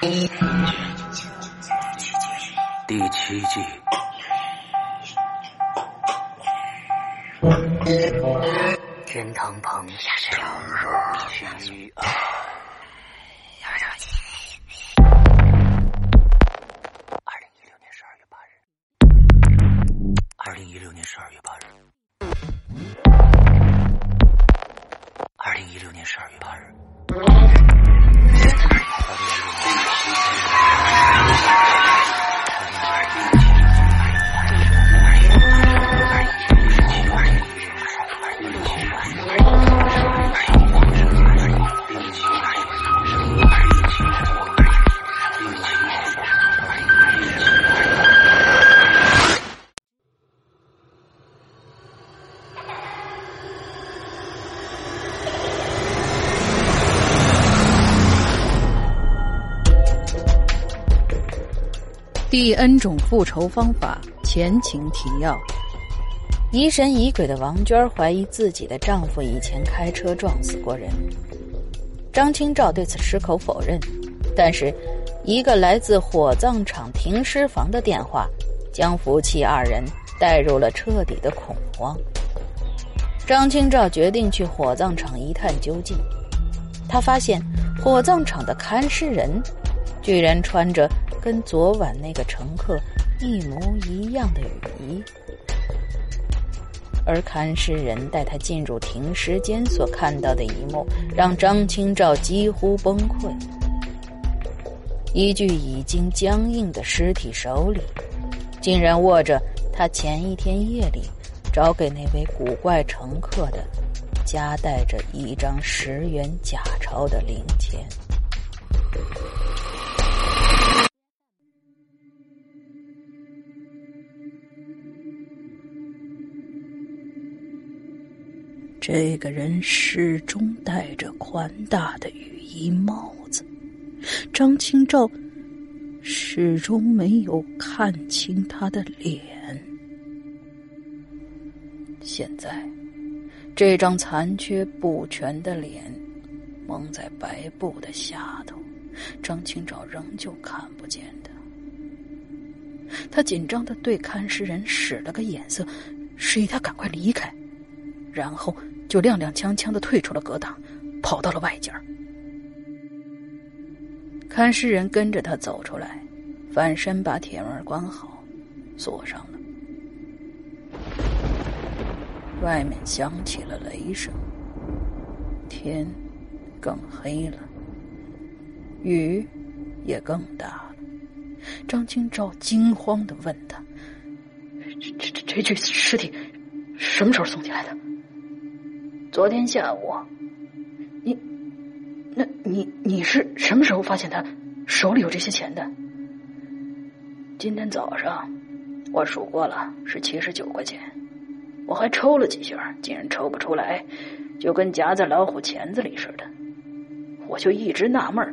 第七季，天堂棚。强弱虚二。二第 N 种复仇方法前情提要：疑神疑鬼的王娟怀疑自己的丈夫以前开车撞死过人。张清照对此矢口否认，但是一个来自火葬场停尸房的电话，将夫妻二人带入了彻底的恐慌。张清照决定去火葬场一探究竟。他发现火葬场的看尸人，居然穿着。跟昨晚那个乘客一模一样的雨衣，而看尸人带他进入停尸间所看到的一幕，让张清照几乎崩溃。一具已经僵硬的尸体手里，竟然握着他前一天夜里找给那位古怪乘客的，夹带着一张十元假钞的零钱。这个人始终戴着宽大的雨衣帽子，张清照始终没有看清他的脸。现在，这张残缺不全的脸蒙在白布的下头，张清照仍旧看不见他。他紧张的对看尸人使了个眼色，示意他赶快离开，然后。就踉踉跄跄的退出了隔挡，跑到了外间。看尸人跟着他走出来，反身把铁门关好，锁上了。外面响起了雷声，天更黑了，雨也更大了。张清照惊慌的问他：“这这这这具尸体什么时候送进来的？”昨天下午，你，那你你是什么时候发现他手里有这些钱的？今天早上，我数过了，是七十九块钱。我还抽了几下，竟然抽不出来，就跟夹在老虎钳子里似的。我就一直纳闷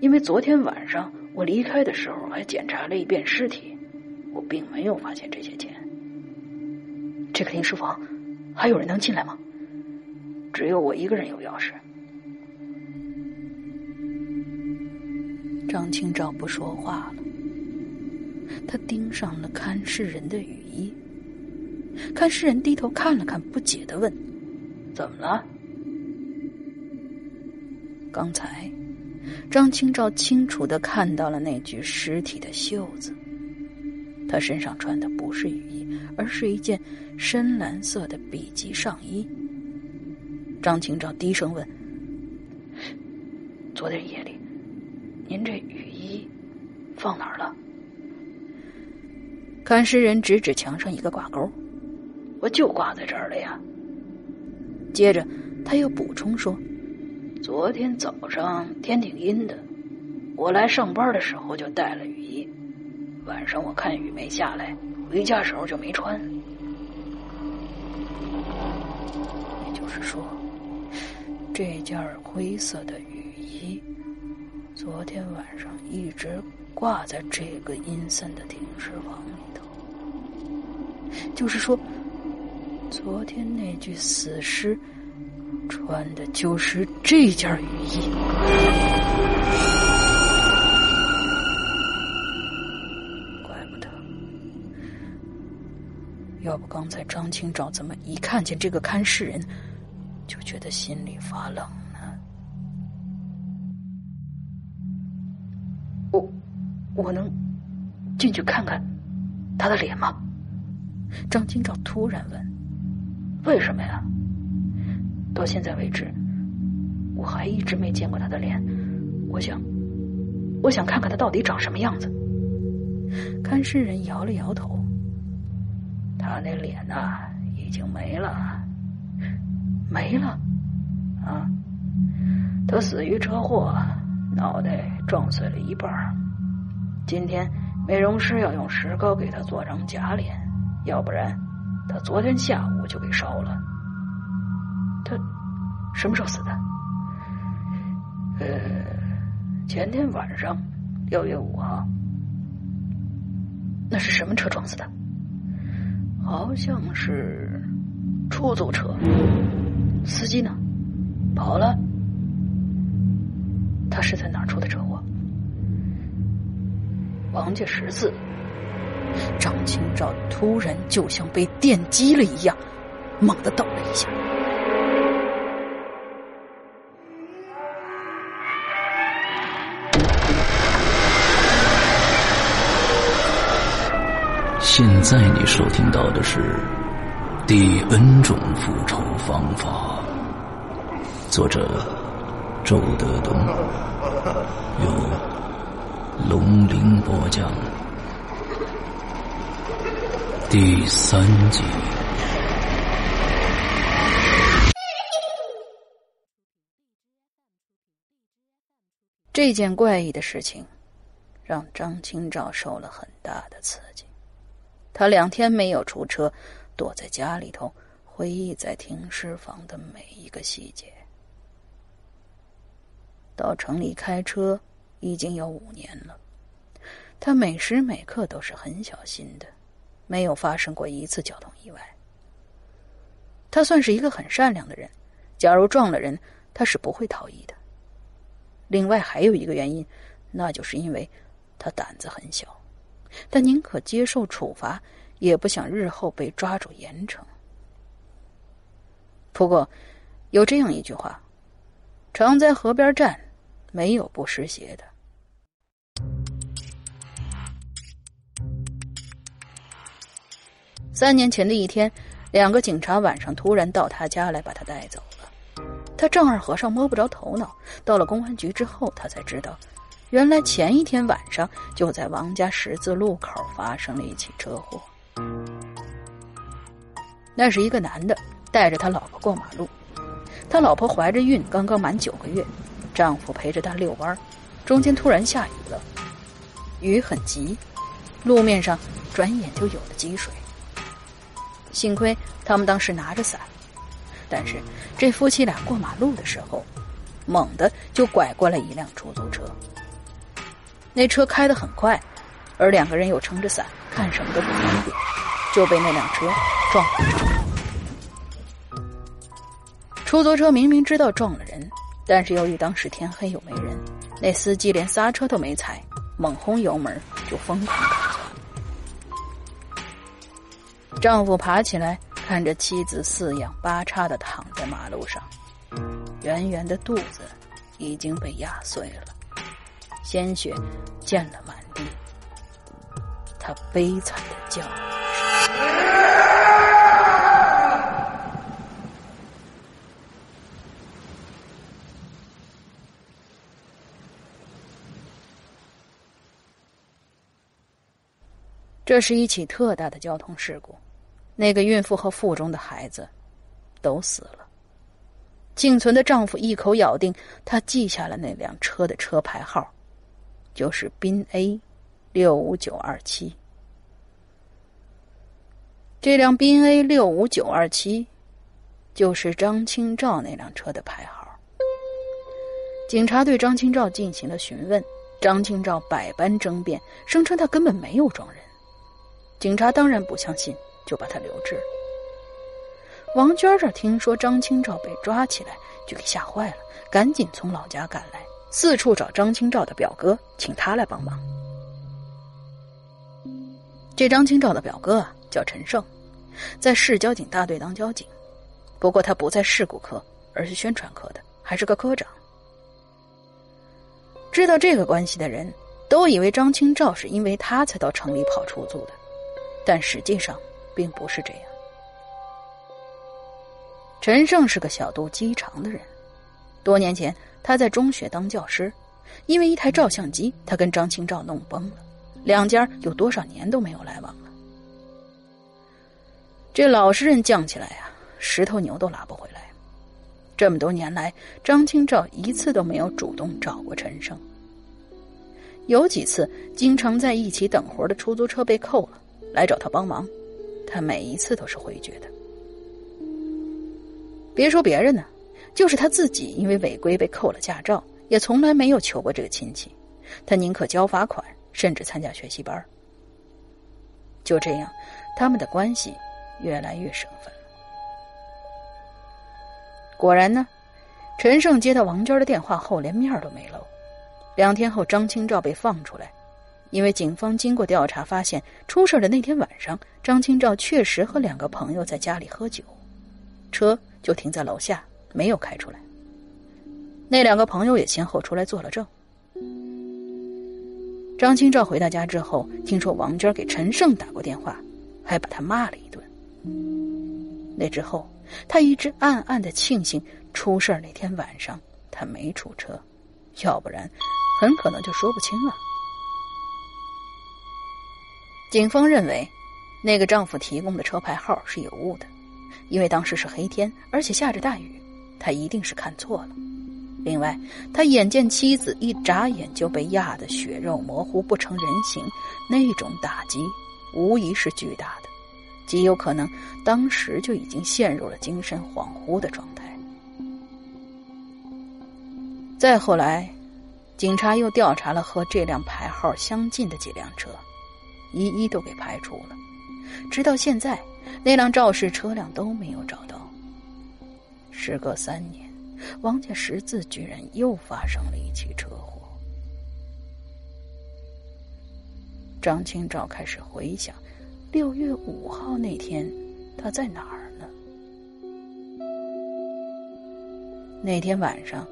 因为昨天晚上我离开的时候还检查了一遍尸体，我并没有发现这些钱。这个停尸房还有人能进来吗？只有我一个人有钥匙。张清照不说话了，他盯上了看尸人的雨衣。看尸人低头看了看，不解的问：“怎么了？”刚才，张清照清楚的看到了那具尸体的袖子。他身上穿的不是雨衣，而是一件深蓝色的笔记上衣。张清照低声问：“昨天夜里，您这雨衣放哪儿了？”看尸人指指墙上一个挂钩：“我就挂在这儿了呀。”接着他又补充说：“昨天早上天挺阴的，我来上班的时候就带了雨衣，晚上我看雨没下来，回家时候就没穿。也就是说，这件灰色的雨衣，昨天晚上一直挂在这个阴森的停尸房里头。就是说，昨天那具死尸穿的就是这件雨衣。怪不得要不刚才张清照怎么一看见这个看事人，就觉得心里发冷呢？我我能进去看看他的脸吗？张金照突然问：“为什么呀？到现在为止，我还一直没见过他的脸。我想，我想看看他到底长什么样子。”看事人摇了摇头。他那脸呐，已经没了，没了，啊！他死于车祸，脑袋撞碎了一半今天美容师要用石膏给他做张假脸，要不然他昨天下午就给烧了。他什么时候死的？呃，前天晚上，六月五号。那是什么车撞死的？好像是出租车，司机呢？跑了？他是在哪儿出的车祸？王家十字。张清照突然就像被电击了一样，猛地抖了一下。现在你收听到的是《第 N 种复仇方法》，作者周德东，由龙鳞播讲，第三集。这件怪异的事情，让张清照受了很大的刺激。他两天没有出车，躲在家里头，回忆在停尸房的每一个细节。到城里开车已经有五年了，他每时每刻都是很小心的，没有发生过一次交通意外。他算是一个很善良的人，假如撞了人，他是不会逃逸的。另外还有一个原因，那就是因为他胆子很小。但宁可接受处罚，也不想日后被抓住严惩。不过，有这样一句话：“常在河边站，没有不湿鞋的。”三年前的一天，两个警察晚上突然到他家来，把他带走了。他丈二和尚摸不着头脑。到了公安局之后，他才知道。原来前一天晚上就在王家十字路口发生了一起车祸。那是一个男的带着他老婆过马路，他老婆怀着孕，刚刚满九个月，丈夫陪着她遛弯儿中间突然下雨了，雨很急，路面上转眼就有了积水。幸亏他们当时拿着伞，但是这夫妻俩过马路的时候，猛地就拐过来一辆出租车。那车开得很快，而两个人又撑着伞，看什么都不方便，就被那辆车撞了。出租车明明知道撞了人，但是由于当时天黑又没人，那司机连刹车都没踩，猛轰油门就疯狂开窜。丈夫爬起来，看着妻子四仰八叉的躺在马路上，圆圆的肚子已经被压碎了。鲜血溅了满地，他悲惨的叫这是一起特大的交通事故，那个孕妇和腹中的孩子都死了。幸存的丈夫一口咬定，他记下了那辆车的车牌号。就是宾 A 六五九二七。这辆宾 A 六五九二七，就是张清照那辆车的牌号。警察对张清照进行了询问，张清照百般争辩，声称他根本没有撞人。警察当然不相信，就把他留置了。王娟这听说张清照被抓起来，就给吓坏了，赶紧从老家赶来，四处找张清照的表哥，请他来帮忙。这张清照的表哥啊，叫陈胜，在市交警大队当交警，不过他不在事故科，而是宣传科的，还是个科长。知道这个关系的人都以为张清照是因为他才到城里跑出租的，但实际上并不是这样。陈胜是个小肚鸡肠的人，多年前他在中学当教师，因为一台照相机，他跟张清照弄崩了，两家有多少年都没有来往了。这老实人犟起来呀，十头牛都拉不回来。这么多年来，张清照一次都没有主动找过陈胜。有几次经常在一起等活的出租车被扣了，来找他帮忙，他每一次都是回绝的。别说别人呢，就是他自己因为违规被扣了驾照，也从来没有求过这个亲戚。他宁可交罚款，甚至参加学习班。就这样，他们的关系越来越生分。果然呢，陈胜接到王娟的电话后，连面都没露。两天后，张清照被放出来，因为警方经过调查发现，出事的那天晚上，张清照确实和两个朋友在家里喝酒，车就停在楼下，没有开出来。那两个朋友也先后出来作了证。张清照回到家之后，听说王娟给陈胜打过电话，还把他骂了一顿。那之后。他一直暗暗的庆幸出事那天晚上他没出车，要不然很可能就说不清了。警方认为，那个丈夫提供的车牌号是有误的，因为当时是黑天，而且下着大雨，他一定是看错了。另外，他眼见妻子一眨眼就被压得血肉模糊不成人形，那种打击无疑是巨大的。极有可能当时就已经陷入了精神恍惚的状态。再后来，警察又调查了和这辆牌号相近的几辆车，一一都给排除了。直到现在，那辆肇事车辆都没有找到。时隔三年，王家十字居然又发生了一起车祸。张清照开始回想。六月五号那天，他在哪儿呢？那天晚上，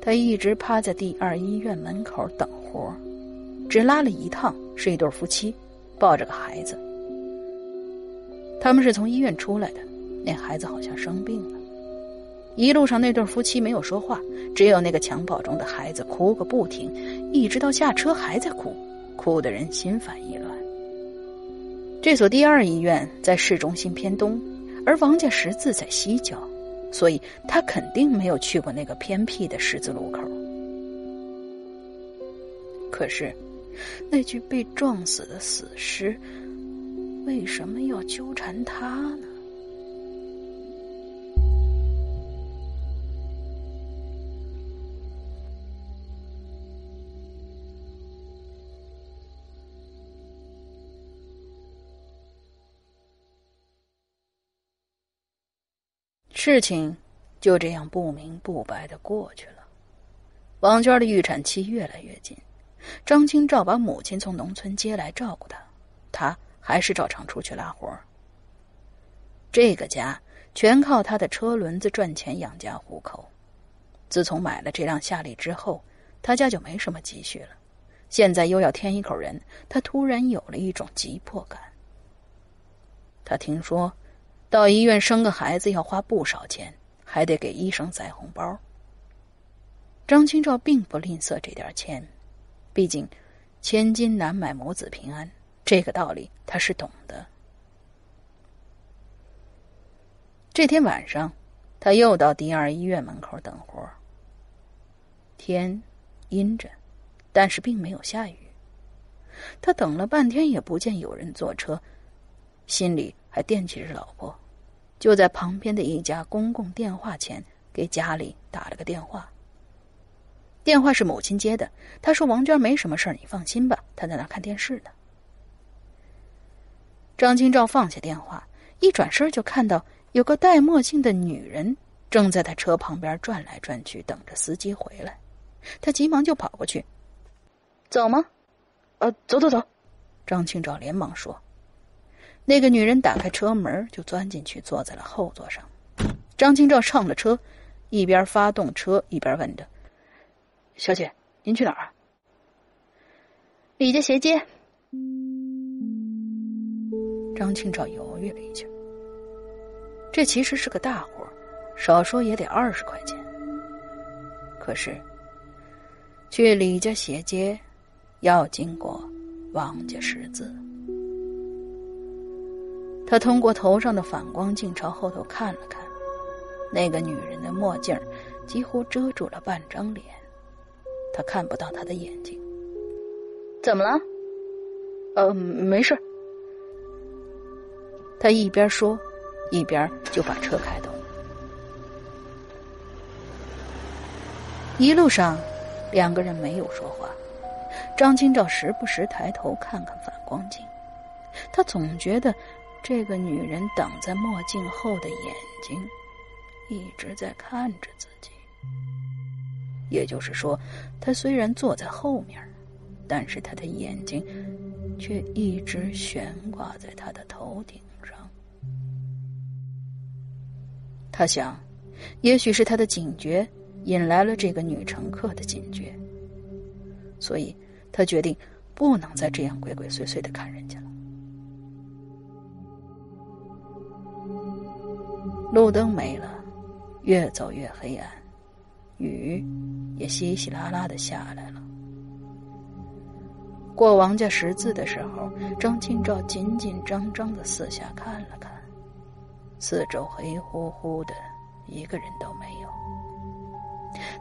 他一直趴在第二医院门口等活儿只拉了一趟，是一对夫妻，抱着个孩子。他们是从医院出来的，那孩子好像生病了。一路上，那对夫妻没有说话，只有那个襁褓中的孩子哭个不停，一直到下车还在哭，哭的人心烦意乱。这所第二医院在市中心偏东，而王家十字在西郊，所以他肯定没有去过那个偏僻的十字路口。可是，那具被撞死的死尸，为什么要纠缠他呢？事情就这样不明不白的过去了。王娟的预产期越来越近，张清照把母亲从农村接来照顾她，她还是照常出去拉活这个家全靠他的车轮子赚钱养家糊口。自从买了这辆夏利之后，他家就没什么积蓄了。现在又要添一口人，他突然有了一种急迫感。他听说。到医院生个孩子要花不少钱，还得给医生塞红包。张清照并不吝啬这点钱，毕竟千金难买母子平安，这个道理他是懂的。这天晚上，他又到第二医院门口等活。天阴着，但是并没有下雨。他等了半天也不见有人坐车，心里还惦记着老婆，就在旁边的一家公共电话前给家里打了个电话。电话是母亲接的，他说：“王娟没什么事儿，你放心吧，她在那看电视呢。”张清照放下电话，一转身就看到有个戴墨镜的女人正在他车旁边转来转去，等着司机回来。他急忙就跑过去：“走吗？”“呃，走走走。”张清照连忙说。那个女人打开车门就钻进去，坐在了后座上。张清照上了车，一边发动车一边问着。小姐，您去哪儿啊？李家斜街。张清照犹豫了一下，这其实是个大活，少说也得二十块钱。可是，去李家斜街要经过王家十字。他通过头上的反光镜朝后头看了看，那个女人的墨镜几乎遮住了半张脸。他看不到他的眼睛，怎么了？呃，没事。他一边说，一边就把车开动。一路上，两个人没有说话。张清照时不时抬头看看反光镜，他总觉得这个女人挡在墨镜后的眼睛一直在看着自己。也就是说，他虽然坐在后面，但是他的眼睛却一直悬挂在他的头顶上。他想，也许是他的警觉引来了这个女乘客的警觉，所以他决定不能再这样鬼鬼祟祟的看人家了。路灯没了，越走越黑暗。雨也稀稀拉拉的下来了。过王家十字的时候，张清照紧紧张张的四下看了看，四周黑乎乎的，一个人都没有。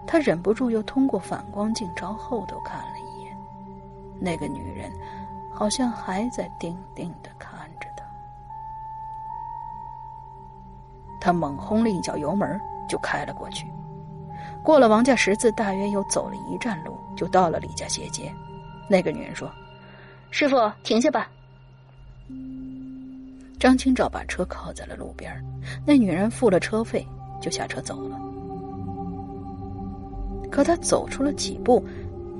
他忍不住又通过反光镜朝后头看了一眼，那个女人好像还在定定的看他猛轰了一脚油门，就开了过去。过了王家十字，大约又走了一站路，就到了李家斜街。那个女人说：“师傅，停下吧。”张清照把车靠在了路边，那女人付了车费，就下车走了。可他走出了几步，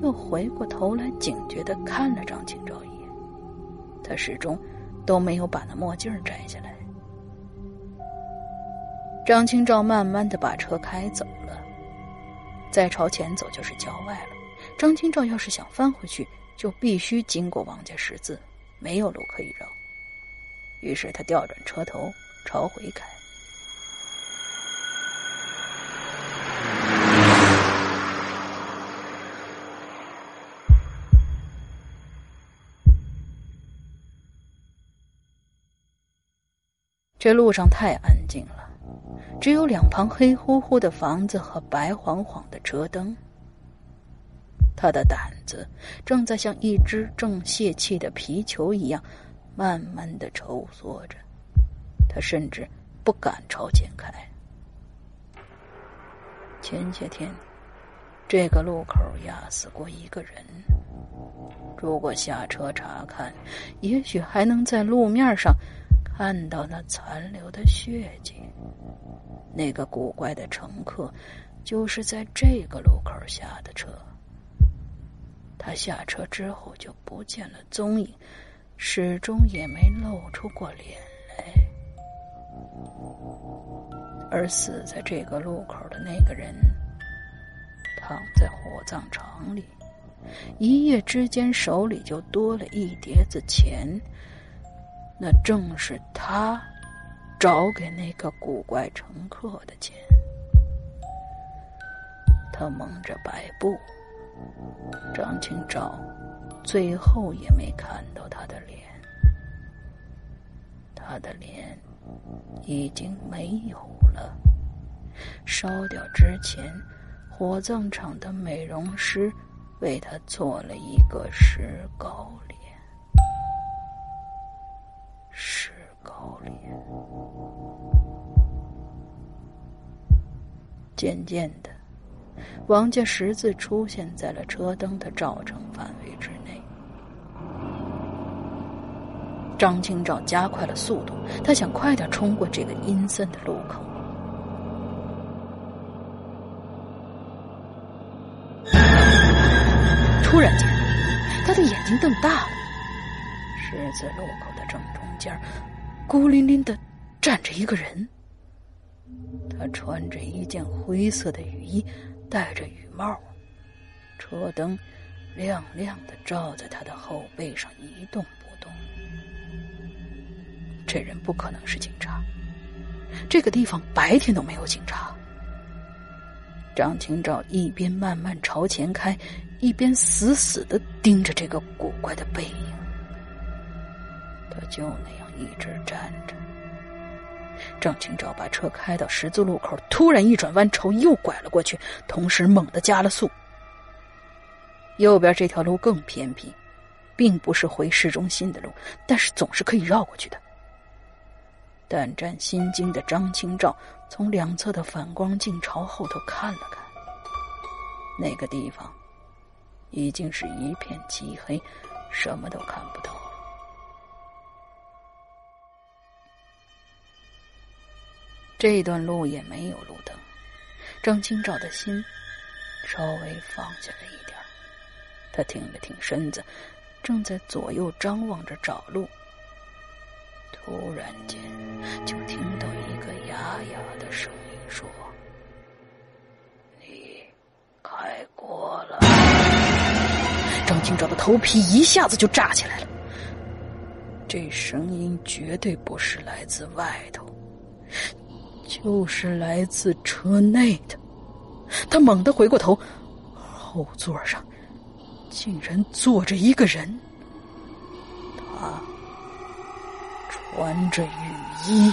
又回过头来，警觉的看了张清照一眼。他始终都没有把那墨镜摘下来。张清照慢慢的把车开走了。再朝前走就是郊外了。张清照要是想翻回去，就必须经过王家十字，没有路可以绕。于是他调转车头朝回开。这路上太安静了。只有两旁黑乎乎的房子和白晃晃的车灯。他的胆子正在像一只正泄气的皮球一样，慢慢的抽缩着。他甚至不敢朝前开。前些天，这个路口压死过一个人。如果下车查看，也许还能在路面上看到那残留的血迹。那个古怪的乘客，就是在这个路口下的车。他下车之后就不见了踪影，始终也没露出过脸来。而死在这个路口的那个人，躺在火葬场里，一夜之间手里就多了一叠子钱。那正是他。找给那个古怪乘客的钱，他蒙着白布。张清照最后也没看到他的脸，他的脸已经没有了。烧掉之前，火葬场的美容师为他做了一个石膏脸。石膏脸。渐渐的，王家十字出现在了车灯的照程范围之内。张清照加快了速度，他想快点冲过这个阴森的路口。突然间，他的眼睛瞪大了。十字路口的正中间，孤零零的站着一个人。他穿着一件灰色的雨衣，戴着雨帽，车灯亮亮的照在他的后背上，一动不动。这人不可能是警察，这个地方白天都没有警察。张清照一边慢慢朝前开，一边死死的盯着这个古怪的背影。他就那样一直站着。张清照把车开到十字路口，突然一转弯，朝右拐了过去，同时猛地加了速。右边这条路更偏僻，并不是回市中心的路，但是总是可以绕过去的。胆战心惊的张清照从两侧的反光镜朝后头看了看，那个地方已经是一片漆黑，什么都看不到。这段路也没有路灯，张清照的心稍微放下了一点他挺了挺身子，正在左右张望着找路。突然间，就听到一个哑哑的声音说：“你开过了。”张清照的头皮一下子就炸起来了。这声音绝对不是来自外头。就是来自车内的，他猛地回过头，后座上竟然坐着一个人，他穿着雨衣。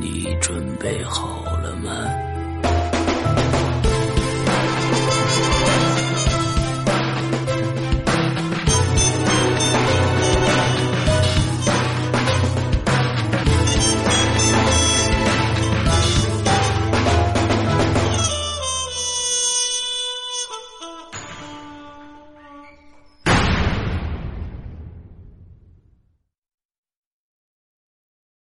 你准备好了吗？